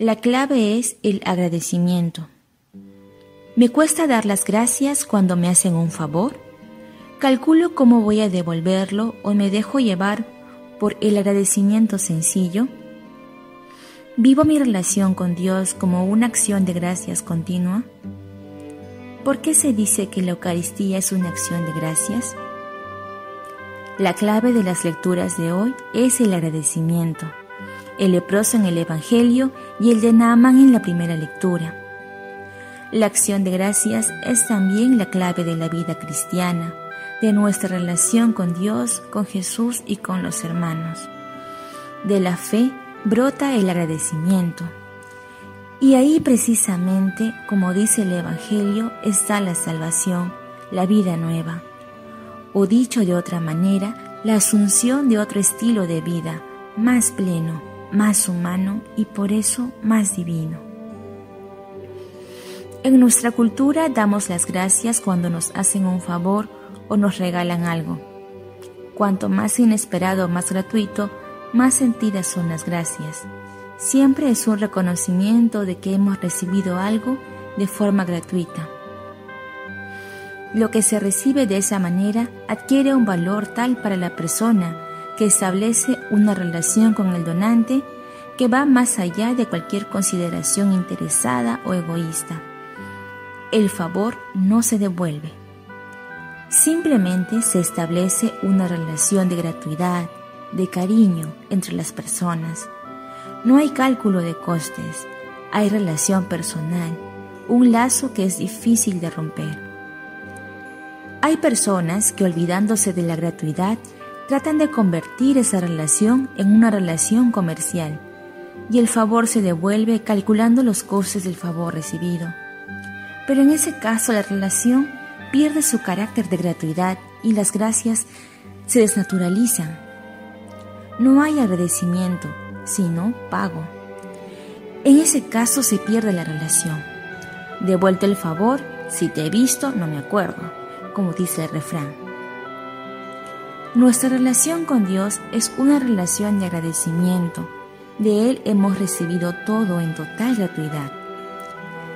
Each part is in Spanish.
La clave es el agradecimiento. ¿Me cuesta dar las gracias cuando me hacen un favor? ¿Calculo cómo voy a devolverlo o me dejo llevar por el agradecimiento sencillo? ¿Vivo mi relación con Dios como una acción de gracias continua? ¿Por qué se dice que la Eucaristía es una acción de gracias? La clave de las lecturas de hoy es el agradecimiento el leproso en el Evangelio y el de Naaman en la primera lectura. La acción de gracias es también la clave de la vida cristiana, de nuestra relación con Dios, con Jesús y con los hermanos. De la fe brota el agradecimiento. Y ahí precisamente, como dice el Evangelio, está la salvación, la vida nueva. O dicho de otra manera, la asunción de otro estilo de vida, más pleno, más humano y por eso más divino. En nuestra cultura damos las gracias cuando nos hacen un favor o nos regalan algo. Cuanto más inesperado o más gratuito, más sentidas son las gracias. Siempre es un reconocimiento de que hemos recibido algo de forma gratuita. Lo que se recibe de esa manera adquiere un valor tal para la persona que establece una relación con el donante que va más allá de cualquier consideración interesada o egoísta. El favor no se devuelve. Simplemente se establece una relación de gratuidad, de cariño entre las personas. No hay cálculo de costes, hay relación personal, un lazo que es difícil de romper. Hay personas que olvidándose de la gratuidad tratan de convertir esa relación en una relación comercial y el favor se devuelve calculando los costes del favor recibido. Pero en ese caso la relación pierde su carácter de gratuidad y las gracias se desnaturalizan. No hay agradecimiento, sino pago. En ese caso se pierde la relación. Devuelto el favor, si te he visto, no me acuerdo, como dice el refrán. Nuestra relación con Dios es una relación de agradecimiento. De Él hemos recibido todo en total gratuidad.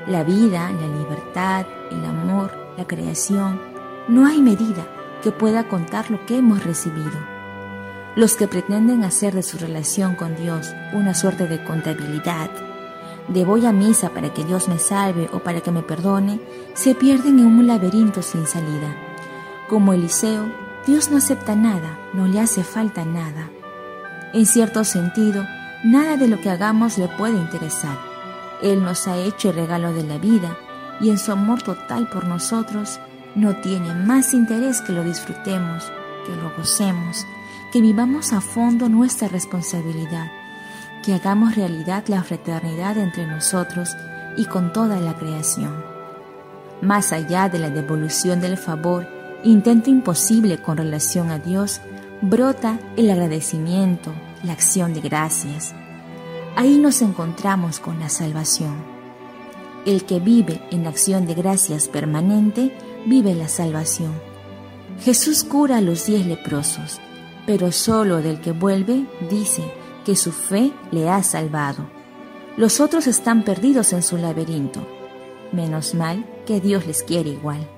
La vida, la libertad, el amor, la creación. No hay medida que pueda contar lo que hemos recibido. Los que pretenden hacer de su relación con Dios una suerte de contabilidad, de voy a misa para que Dios me salve o para que me perdone, se pierden en un laberinto sin salida. Como Eliseo, Dios no acepta nada, no le hace falta nada. En cierto sentido, nada de lo que hagamos le puede interesar. Él nos ha hecho el regalo de la vida y en su amor total por nosotros no tiene más interés que lo disfrutemos, que lo gocemos, que vivamos a fondo nuestra responsabilidad, que hagamos realidad la fraternidad entre nosotros y con toda la creación. Más allá de la devolución del favor intento imposible con relación a Dios, brota el agradecimiento, la acción de gracias. Ahí nos encontramos con la salvación. El que vive en acción de gracias permanente, vive la salvación. Jesús cura a los diez leprosos, pero solo del que vuelve dice que su fe le ha salvado. Los otros están perdidos en su laberinto. Menos mal que Dios les quiere igual.